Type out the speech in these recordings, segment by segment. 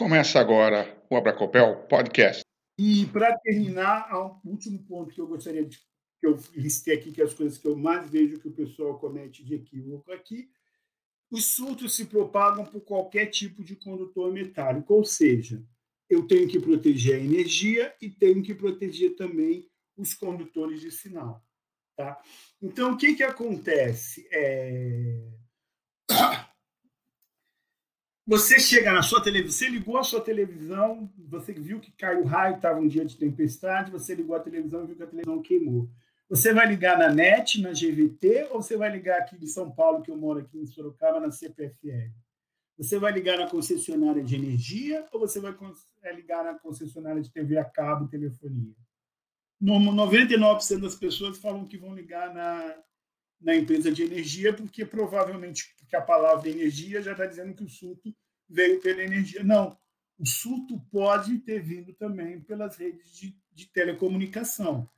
Começa agora o Abracopel Podcast. E para terminar, o último ponto que eu gostaria de que eu listei aqui, que é as coisas que eu mais vejo que o pessoal comete de equívoco aqui, os surtos se propagam por qualquer tipo de condutor metálico, ou seja, eu tenho que proteger a energia e tenho que proteger também os condutores de sinal. Tá? Então, o que, que acontece? É... Você chega na sua televisão, você ligou a sua televisão, você viu que caiu raio, estava um dia de tempestade, você ligou a televisão e viu que a televisão queimou. Você vai ligar na NET, na GVT, ou você vai ligar aqui em São Paulo, que eu moro aqui em Sorocaba, na CPFL? Você vai ligar na concessionária de energia ou você vai é, ligar na concessionária de TV a cabo, telefonia? 99% das pessoas falam que vão ligar na, na empresa de energia, porque provavelmente porque a palavra energia já está dizendo que o surto veio pela energia. Não, o surto pode ter vindo também pelas redes de, de telecomunicação.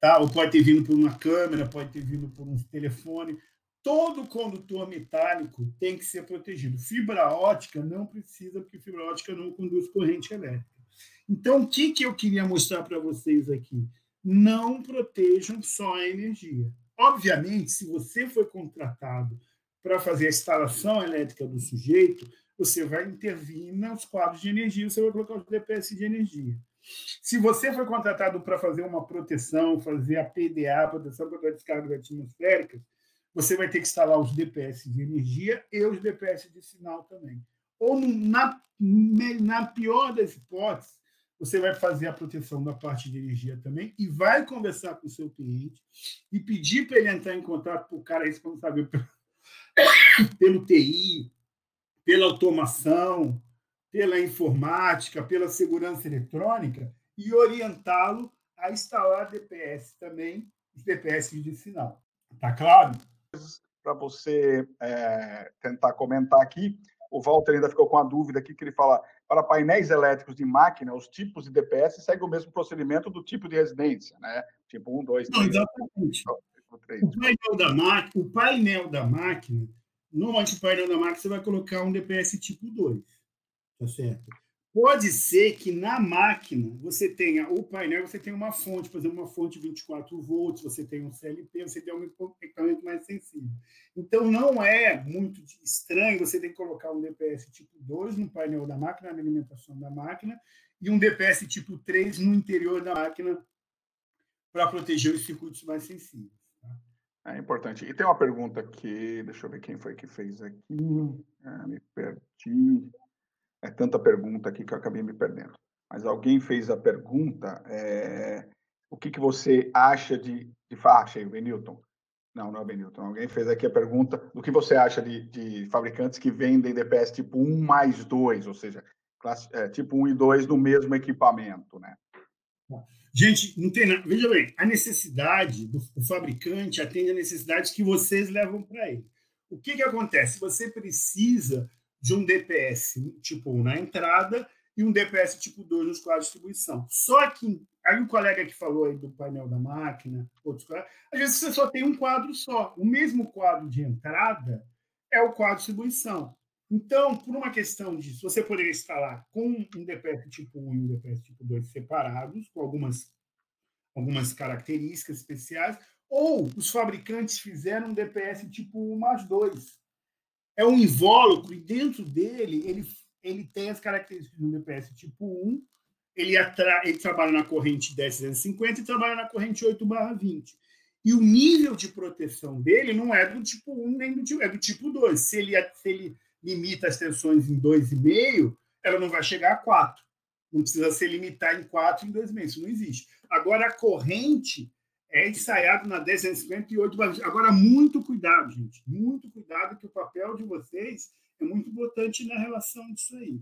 Tá? Ou pode ter vindo por uma câmera, pode ter vindo por um telefone. Todo condutor metálico tem que ser protegido. Fibra ótica não precisa, porque fibra ótica não conduz corrente elétrica. Então, o que, que eu queria mostrar para vocês aqui? Não protejam só a energia. Obviamente, se você foi contratado para fazer a instalação elétrica do sujeito, você vai intervir nos quadros de energia, você vai colocar os DPS de energia. Se você foi contratado para fazer uma proteção, fazer a PDA, proteção contra descargas atmosféricas, você vai ter que instalar os DPS de energia e os DPS de sinal também. Ou, na, na pior das hipóteses, você vai fazer a proteção da parte de energia também e vai conversar com o seu cliente e pedir para ele entrar em contato com o cara responsável pelo, pelo TI, pela automação, pela informática, pela segurança eletrônica e orientá-lo a instalar DPS também, os DPS de sinal. Está claro? Para você é, tentar comentar aqui, o Walter ainda ficou com a dúvida aqui que ele fala para painéis elétricos de máquina, os tipos de DPS seguem o mesmo procedimento do tipo de residência, né? Tipo 1, 2, 3. exatamente. O painel, da máquina, o painel da máquina, normalmente o painel da máquina você vai colocar um DPS tipo 2, tá certo? Pode ser que na máquina você tenha o painel, você tenha uma fonte, por exemplo, uma fonte 24 volts, você tem um CLP, você tem um equipamento mais sensível. Então não é muito estranho você ter que colocar um DPS tipo 2 no painel da máquina, na alimentação da máquina, e um DPS tipo 3 no interior da máquina para proteger os circuitos mais sensíveis. É importante. E tem uma pergunta aqui, deixa eu ver quem foi que fez aqui. Ah, me perdi. É tanta pergunta aqui que eu acabei me perdendo. Mas alguém fez a pergunta: é, o que, que você acha de. de ah, achei, o Benilton. Não, não é Benilton. Alguém fez aqui a pergunta do que você acha de, de fabricantes que vendem DPS tipo 1 mais 2, ou seja, classe, é, tipo 1 e 2 no mesmo equipamento, né? Gente, não tem nada. Veja bem, a necessidade do fabricante atende a necessidades que vocês levam para ele. O que, que acontece? Você precisa de um DPS tipo 1 na entrada e um DPS tipo 2 nos quadros de distribuição. Só que, aí o colega que falou aí do painel da máquina, outros às vezes você só tem um quadro só. O mesmo quadro de entrada é o quadro de distribuição. Então, por uma questão disso, você poderia instalar com um DPS tipo 1 e um DPS tipo 2 separados, com algumas, algumas características especiais, ou os fabricantes fizeram um DPS tipo 1 mais 2, é um invólucro e dentro dele ele, ele tem as características do DPS tipo 1, ele, atra, ele trabalha na corrente 1050 e trabalha na corrente 8 20. E o nível de proteção dele não é do tipo 1 nem do tipo, é do tipo 2. Se ele, se ele limita as tensões em 2,5, ela não vai chegar a 4. Não precisa se limitar em 4 em 2,5. Isso não existe. Agora, a corrente é ensaiado na 1058. Agora, muito cuidado, gente. Muito cuidado, que o papel de vocês é muito importante na relação disso aí.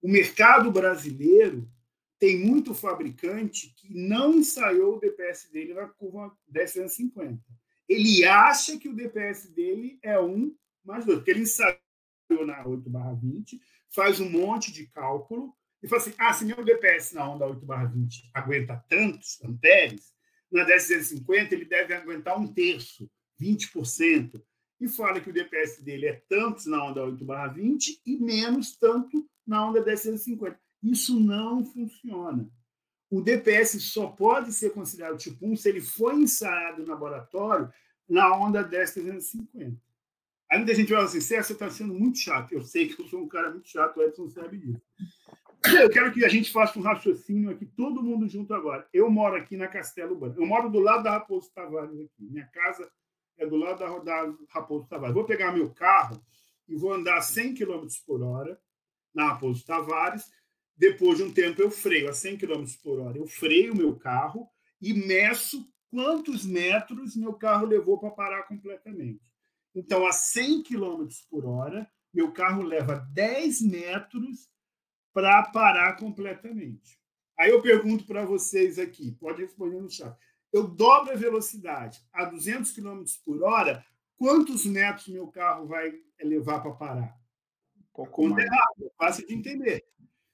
O mercado brasileiro tem muito fabricante que não ensaiou o DPS dele na curva 1050. Ele acha que o DPS dele é 1 mais 2, porque ele ensaiou na 8 20, faz um monte de cálculo e fala assim: ah, se meu DPS na onda 8 20 aguenta tantos amperes, na 1050 ele deve aguentar um terço, 20%, e fala que o DPS dele é tantos na onda 8 20 e menos tanto na onda 1050. Isso não funciona. O DPS só pode ser considerado tipo 1 se ele foi ensaiado no laboratório na onda 10350. Aí muita gente fala assim, César, você está sendo muito chato. Eu sei que eu sou um cara muito chato, o Edson sabe disso. Eu quero que a gente faça um raciocínio aqui, todo mundo junto agora. Eu moro aqui na Castelo Branco. Eu moro do lado da Raposo Tavares aqui. Minha casa é do lado da, da Raposo Tavares. Vou pegar meu carro e vou andar 100 km por hora na Raposo Tavares. Depois de um tempo, eu freio a 100 km por hora. Eu freio meu carro e meço quantos metros meu carro levou para parar completamente. Então, a 100 km por hora, meu carro leva 10 metros para parar completamente. Aí eu pergunto para vocês aqui, pode responder no chat. Eu dobro a velocidade a 200 km por hora, quantos metros meu carro vai levar para parar? Pouco mais. errado, é fácil de entender.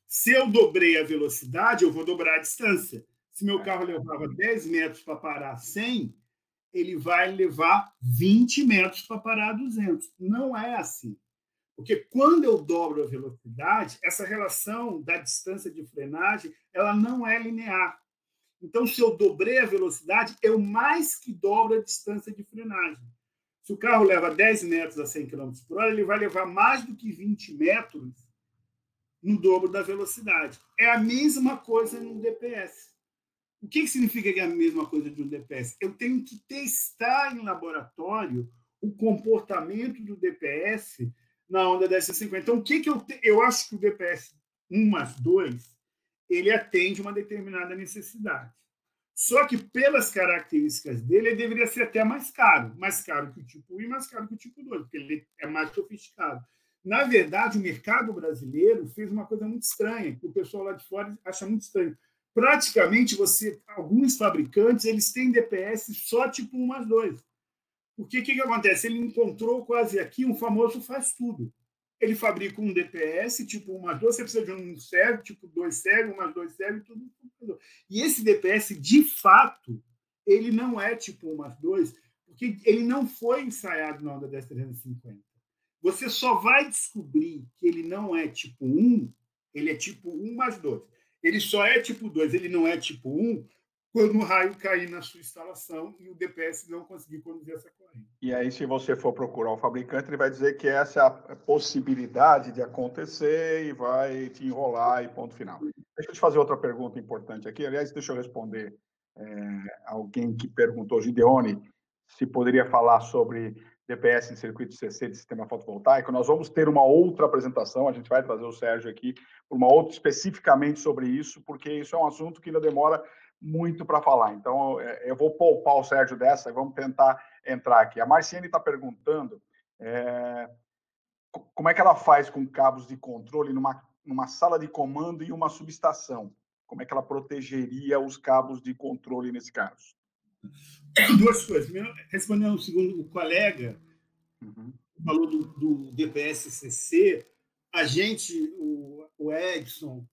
Se eu dobrei a velocidade, eu vou dobrar a distância. Se meu carro levava 10 metros para parar 100, ele vai levar 20 metros para parar 200. Não é assim. Porque quando eu dobro a velocidade, essa relação da distância de frenagem, ela não é linear. Então, se eu dobrei a velocidade, eu mais que dobro a distância de frenagem. Se o carro leva 10 metros a 100 km por hora, ele vai levar mais do que 20 metros no dobro da velocidade. É a mesma coisa no DPS. O que, que significa que é a mesma coisa de um DPS? Eu tenho que testar em laboratório o comportamento do DPS na onda 1050. Então, o que, que eu te... eu acho que o DPS 1 mais 2 ele atende uma determinada necessidade. Só que, pelas características dele, ele deveria ser até mais caro. Mais caro que o tipo 1 e mais caro que o tipo 2, porque ele é mais sofisticado. Na verdade, o mercado brasileiro fez uma coisa muito estranha, que o pessoal lá de fora acha muito estranho. Praticamente, você, alguns fabricantes, eles têm DPS só tipo 1 mais 2. Porque o que, que acontece? Ele encontrou quase aqui um famoso faz tudo. Ele fabrica um DPS, tipo 1 mais 2, você precisa de um serve, tipo 2 serve, 1 mais 2 serve, tudo. E esse DPS, de fato, ele não é tipo 1 mais 2, porque ele não foi ensaiado na onda 10350. Você só vai descobrir que ele não é tipo 1, ele é tipo 1 mais 2. Ele só é tipo 2, ele não é tipo 1, quando o raio cair na sua instalação e o DPS não conseguir conduzir essa corrente. E aí, se você for procurar o fabricante, ele vai dizer que essa é a possibilidade de acontecer e vai te enrolar e ponto final. Deixa eu te fazer outra pergunta importante aqui. Aliás, deixa eu responder é, alguém que perguntou, Gideone, se poderia falar sobre DPS em circuito CC de sistema fotovoltaico. Nós vamos ter uma outra apresentação, a gente vai trazer o Sérgio aqui, uma outra especificamente sobre isso, porque isso é um assunto que ainda demora muito para falar. Então, é, eu vou poupar o Sérgio dessa e vamos tentar entrar aqui. A Marciane está perguntando é, como é que ela faz com cabos de controle numa, numa sala de comando e uma subestação. Como é que ela protegeria os cabos de controle nesse caso? Duas coisas. Respondendo o segundo o colega, uhum. falou do, do DPS-CC, a gente, o, o Edson,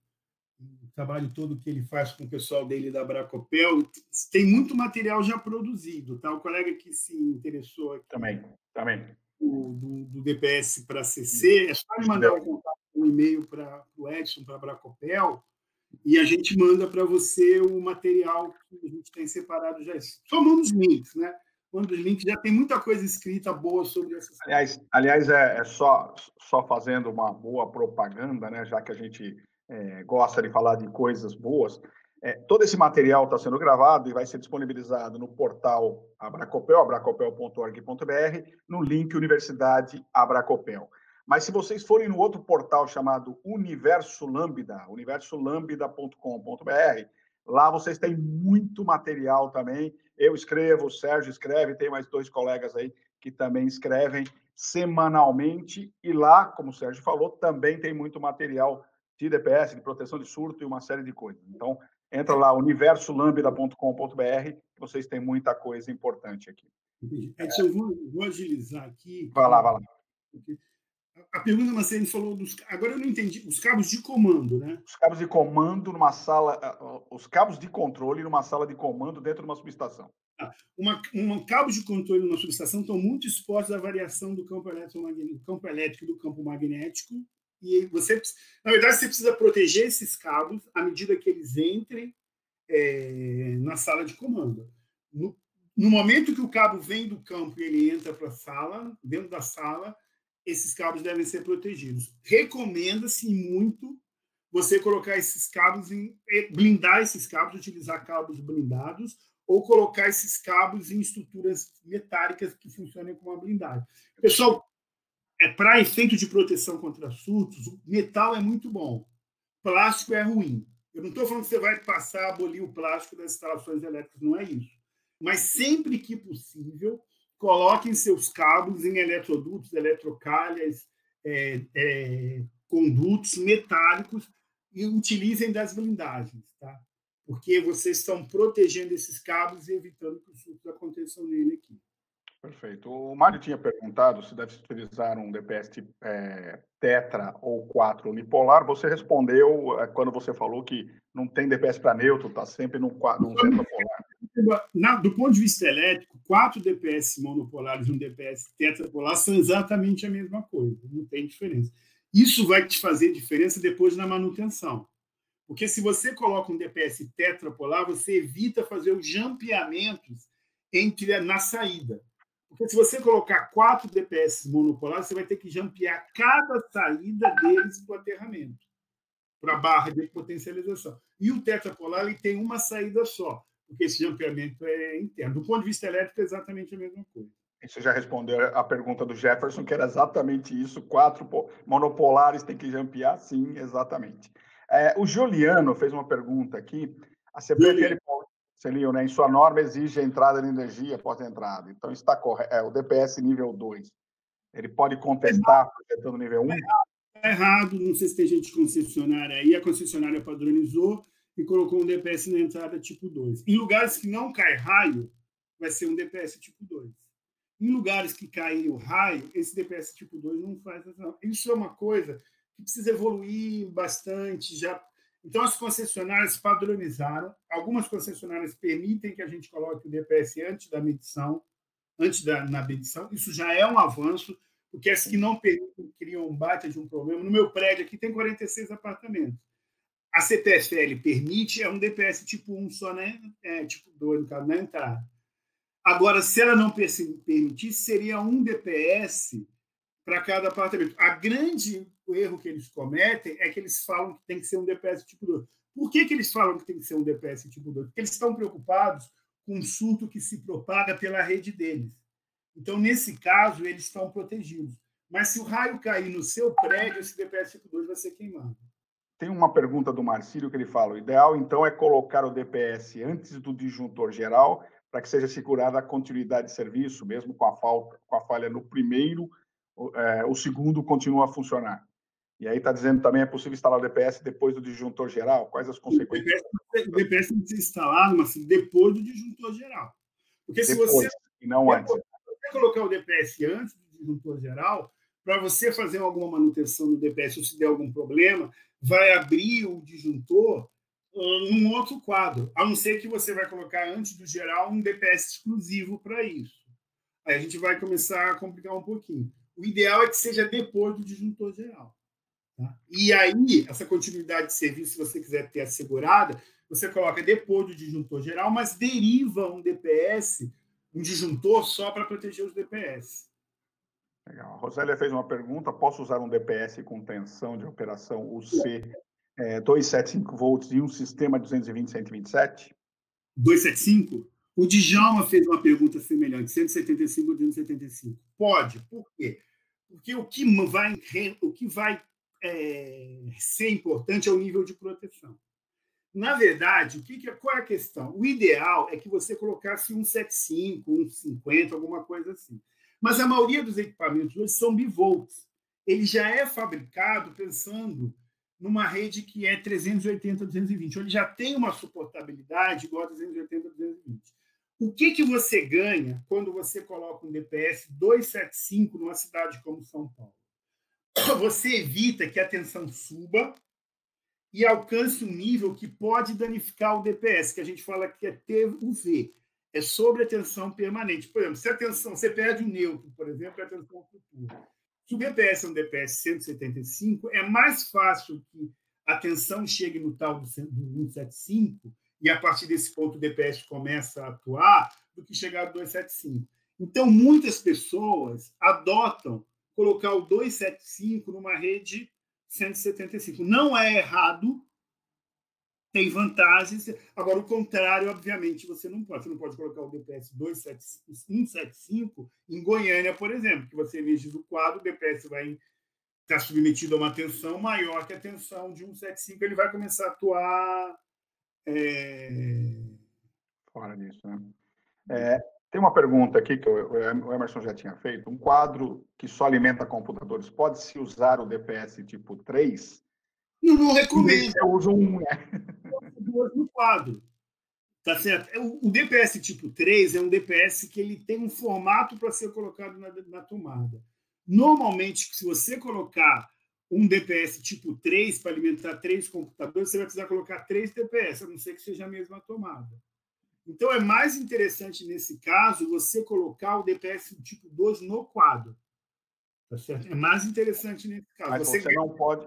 o trabalho todo que ele faz com o pessoal dele da Bracopel, tem muito material já produzido, tá? O colega que se interessou aqui também, também. Do, do, do DPS para CC, é só ele mandar um, um e-mail para o Edson, para a Bracopel, e a gente manda para você o material que a gente tem separado já. Só manda os links, né? Manda os links, já tem muita coisa escrita boa sobre essas Aliás, aliás é, é só, só fazendo uma boa propaganda, né? Já que a gente é, gosta de falar de coisas boas, é, todo esse material está sendo gravado e vai ser disponibilizado no portal Abracopel, abracopel.org.br, no link Universidade Abracopel. Mas se vocês forem no outro portal chamado Universo Lambda, universolambda.com.br, lá vocês têm muito material também. Eu escrevo, o Sérgio escreve, tem mais dois colegas aí que também escrevem semanalmente. E lá, como o Sérgio falou, também tem muito material de DPS, de proteção de surto e uma série de coisas. Então, entra lá, universolambda.com.br, vocês têm muita coisa importante aqui. Edson, eu vou, vou agilizar aqui. Vai lá, vai lá. A pergunta, Marcelo, falou dos. Agora eu não entendi. Os cabos de comando, né? Os cabos de comando numa sala. Os cabos de controle numa sala de comando dentro de uma subestação. Ah, uma, uma cabo de controle numa subestação estão muito expostos à variação do campo elétrico, campo elétrico do campo magnético E você, na verdade, você precisa proteger esses cabos à medida que eles entrem é, na sala de comando. No, no, momento que o cabo vem do campo e ele entra para a sala, dentro da sala, esses cabos devem ser protegidos. Recomenda-se muito você colocar esses cabos em é, blindar esses cabos, utilizar cabos blindados ou colocar esses cabos em estruturas metálicas que funcionem como uma blindagem. Pessoal, é, para efeito de proteção contra surtos, metal é muito bom, plástico é ruim. Eu não estou falando que você vai passar a abolir o plástico das instalações elétricas, não é isso. Mas sempre que possível, coloquem seus cabos em eletrodutos, eletrocalhas, é, é, condutos metálicos e utilizem das blindagens, tá? Porque vocês estão protegendo esses cabos e evitando que os surtos aconteçam nele aqui. Perfeito. O Mário tinha perguntado se deve utilizar um DPS é, tetra ou 4 unipolar. Você respondeu é, quando você falou que não tem DPS para neutro, está sempre num, num tetrapolar. Na, do ponto de vista elétrico, quatro DPS monopolares e um DPS tetrapolar são exatamente a mesma coisa, não tem diferença. Isso vai te fazer diferença depois na manutenção. Porque se você coloca um DPS tetrapolar, você evita fazer os jampeamentos entre na saída. Porque se você colocar quatro DPS monopolares, você vai ter que jampear cada saída deles para o aterramento, para a barra de potencialização. E o tetrapolar ele tem uma saída só, porque esse jampeamento é interno. Do ponto de vista elétrico, é exatamente a mesma coisa. Você já respondeu a pergunta do Jefferson, que era exatamente isso: quatro monopolares tem que jampear? Sim, exatamente. É, o Juliano fez uma pergunta aqui. A CPFL Celio, né, em sua norma exige a entrada de energia após a entrada. Então, está correto. É, o DPS nível 2. Ele pode contestar projetando nível 1? Um? Está errado. Não sei se tem gente concessionária aí. A concessionária padronizou e colocou um DPS na entrada tipo 2. Em lugares que não cai raio, vai ser um DPS tipo 2. Em lugares que cai o raio, esse DPS tipo 2 não faz. Isso é uma coisa que precisa evoluir bastante. Já então, as concessionárias padronizaram. Algumas concessionárias permitem que a gente coloque o DPS antes da medição, antes da na medição. Isso já é um avanço, porque as que não permitem criam um bate de um problema. No meu prédio aqui tem 46 apartamentos. A CPFL permite, é um DPS tipo 1 só, né? É, tipo 2, no caso, na entrada. Agora, se ela não permitir, seria um DPS para cada apartamento. A grande erro que eles cometem é que eles falam que tem que ser um DPS tipo 2. Por que, que eles falam que tem que ser um DPS tipo 2? Porque eles estão preocupados com um surto que se propaga pela rede deles. Então, nesse caso, eles estão protegidos. Mas se o raio cair no seu prédio, esse DPS tipo 2 vai ser queimado. Tem uma pergunta do Marcílio que ele fala: o ideal, então, é colocar o DPS antes do disjuntor geral para que seja segurada a continuidade de serviço, mesmo com a, falta, com a falha no primeiro, é, o segundo continua a funcionar. E aí está dizendo também é possível instalar o DPS depois do disjuntor geral? Quais as consequências? O DPS tem que ser instalado, mas depois do disjuntor geral. Porque se depois, você. E não antes. Se você colocar o DPS antes do disjuntor geral, para você fazer alguma manutenção no DPS ou se der algum problema, vai abrir o disjuntor num outro quadro, a não ser que você vai colocar antes do geral um DPS exclusivo para isso. Aí a gente vai começar a complicar um pouquinho. O ideal é que seja depois do disjuntor geral. Tá? E aí, essa continuidade de serviço, se você quiser ter assegurada, você coloca depois do disjuntor geral, mas deriva um DPS, um disjuntor só para proteger os DPS. Legal. A Rosélia fez uma pergunta: posso usar um DPS com tensão de operação UC é, 275 volts e um sistema 220-127? 275? O Djalma fez uma pergunta semelhante: 175 ou 275? Pode. Por quê? Porque o que vai, o que vai é, ser importante é o nível de proteção. Na verdade, o que, que, qual é a questão? O ideal é que você colocasse um 75, um 50, alguma coisa assim. Mas a maioria dos equipamentos hoje são bivolts. Ele já é fabricado pensando numa rede que é 380, 220. Ele já tem uma suportabilidade igual a 380, 220. O que, que você ganha quando você coloca um DPS 275 numa cidade como São Paulo? você evita que a tensão suba e alcance um nível que pode danificar o DPS, que a gente fala que é TUV, é sobre a tensão permanente. Por exemplo, se a tensão, você perde o neutro, por exemplo, a tensão futura. Se o DPS é um DPS 175, é mais fácil que a tensão chegue no tal do 175 e a partir desse ponto o DPS começa a atuar do que chegar ao 275. Então, muitas pessoas adotam colocar o 275 numa rede 175. Não é errado, tem vantagens. Agora, o contrário, obviamente, você não pode. Você não pode colocar o DPS 175 em Goiânia, por exemplo, que você energiza o quadro, o DPS vai estar submetido a uma tensão maior que a tensão de 175, ele vai começar a atuar. É... Fora disso, né? É, tem uma pergunta aqui que o Emerson já tinha feito. Um quadro que só alimenta computadores, pode-se usar o DPS tipo 3? Não, não recomendo. Eu uso um. Né? Quadro. Tá certo? É, o DPS tipo 3 é um DPS que ele tem um formato para ser colocado na, na tomada. Normalmente, se você colocar um DPS tipo 3 para alimentar três computadores, você vai precisar colocar três DPS, a não ser que seja a mesma tomada. Então, é mais interessante, nesse caso, você colocar o DPS tipo 2 no quadro. Tá certo? É mais interessante nesse caso. Mas você, você não pode.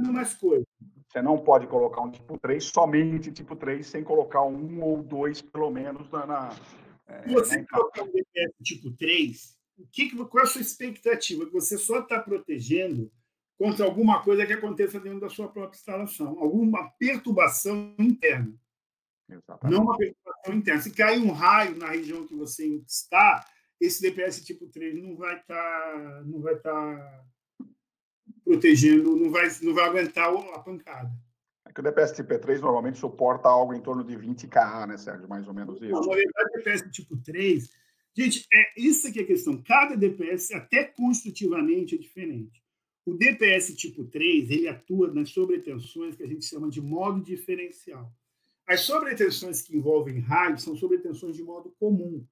Mais coisa. Você não pode colocar um tipo 3, somente tipo 3, sem colocar um ou dois, pelo menos, na. na Se você colocar um DPS tipo 3, o que, qual é a sua expectativa? Que você só está protegendo contra alguma coisa que aconteça dentro da sua própria instalação, alguma perturbação interna. Exatamente. Não uma perturbação interna. Se cair um raio na região que você está, esse DPS tipo 3 não vai estar tá, não vai estar tá protegendo, não vai, não vai aguentar a pancada. É que o DPS tipo 3 normalmente suporta algo em torno de 20 kA, né, Sérgio? Mais ou menos isso. Não, na verdade, o DPS tipo 3, gente, é isso que é a questão. Cada DPS, até construtivamente, é diferente. O DPS tipo 3, ele atua nas sobretensões que a gente chama de modo diferencial. As sobretensões que envolvem raio são sobretensões de modo comum.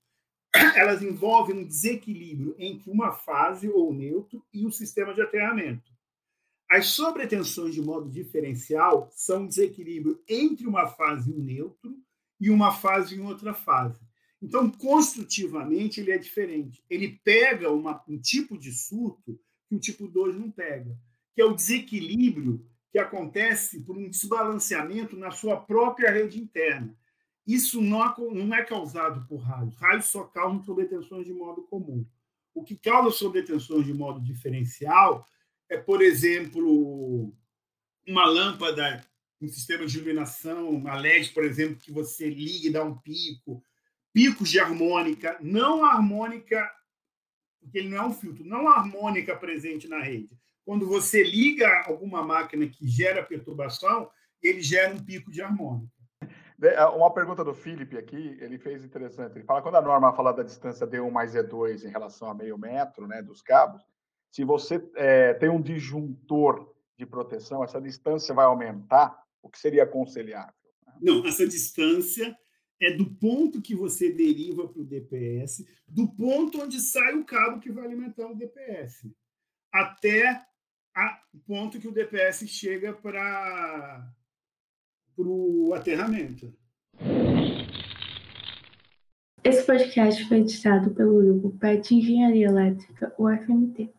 Elas envolvem um desequilíbrio entre uma fase ou neutro e o sistema de aterramento. As sobretensões de modo diferencial são um desequilíbrio entre uma fase e um neutro e uma fase em outra fase. Então, construtivamente, ele é diferente. Ele pega uma, um tipo de surto que o tipo 2 não pega, que é o desequilíbrio que acontece por um desbalanceamento na sua própria rede interna. Isso não é causado por raios. Raios só causam sobretensões de modo comum. O que causa sobretensões de modo diferencial é, por exemplo, uma lâmpada, um sistema de iluminação, uma LED, por exemplo, que você liga e dá um pico, picos de harmônica, não harmônica, porque ele não é um filtro, não harmônica presente na rede, quando você liga alguma máquina que gera perturbação, ele gera um pico de harmônica. Uma pergunta do Felipe aqui, ele fez interessante. Ele fala quando a norma fala da distância D1 mais E2 em relação a meio metro né, dos cabos, se você é, tem um disjuntor de proteção, essa distância vai aumentar, o que seria aconselhável? Não, essa distância é do ponto que você deriva para o DPS, do ponto onde sai o cabo que vai alimentar o DPS, até o ponto que o DPS chega para o aterramento. Esse podcast foi editado pelo grupo PET Engenharia Elétrica, UFMT.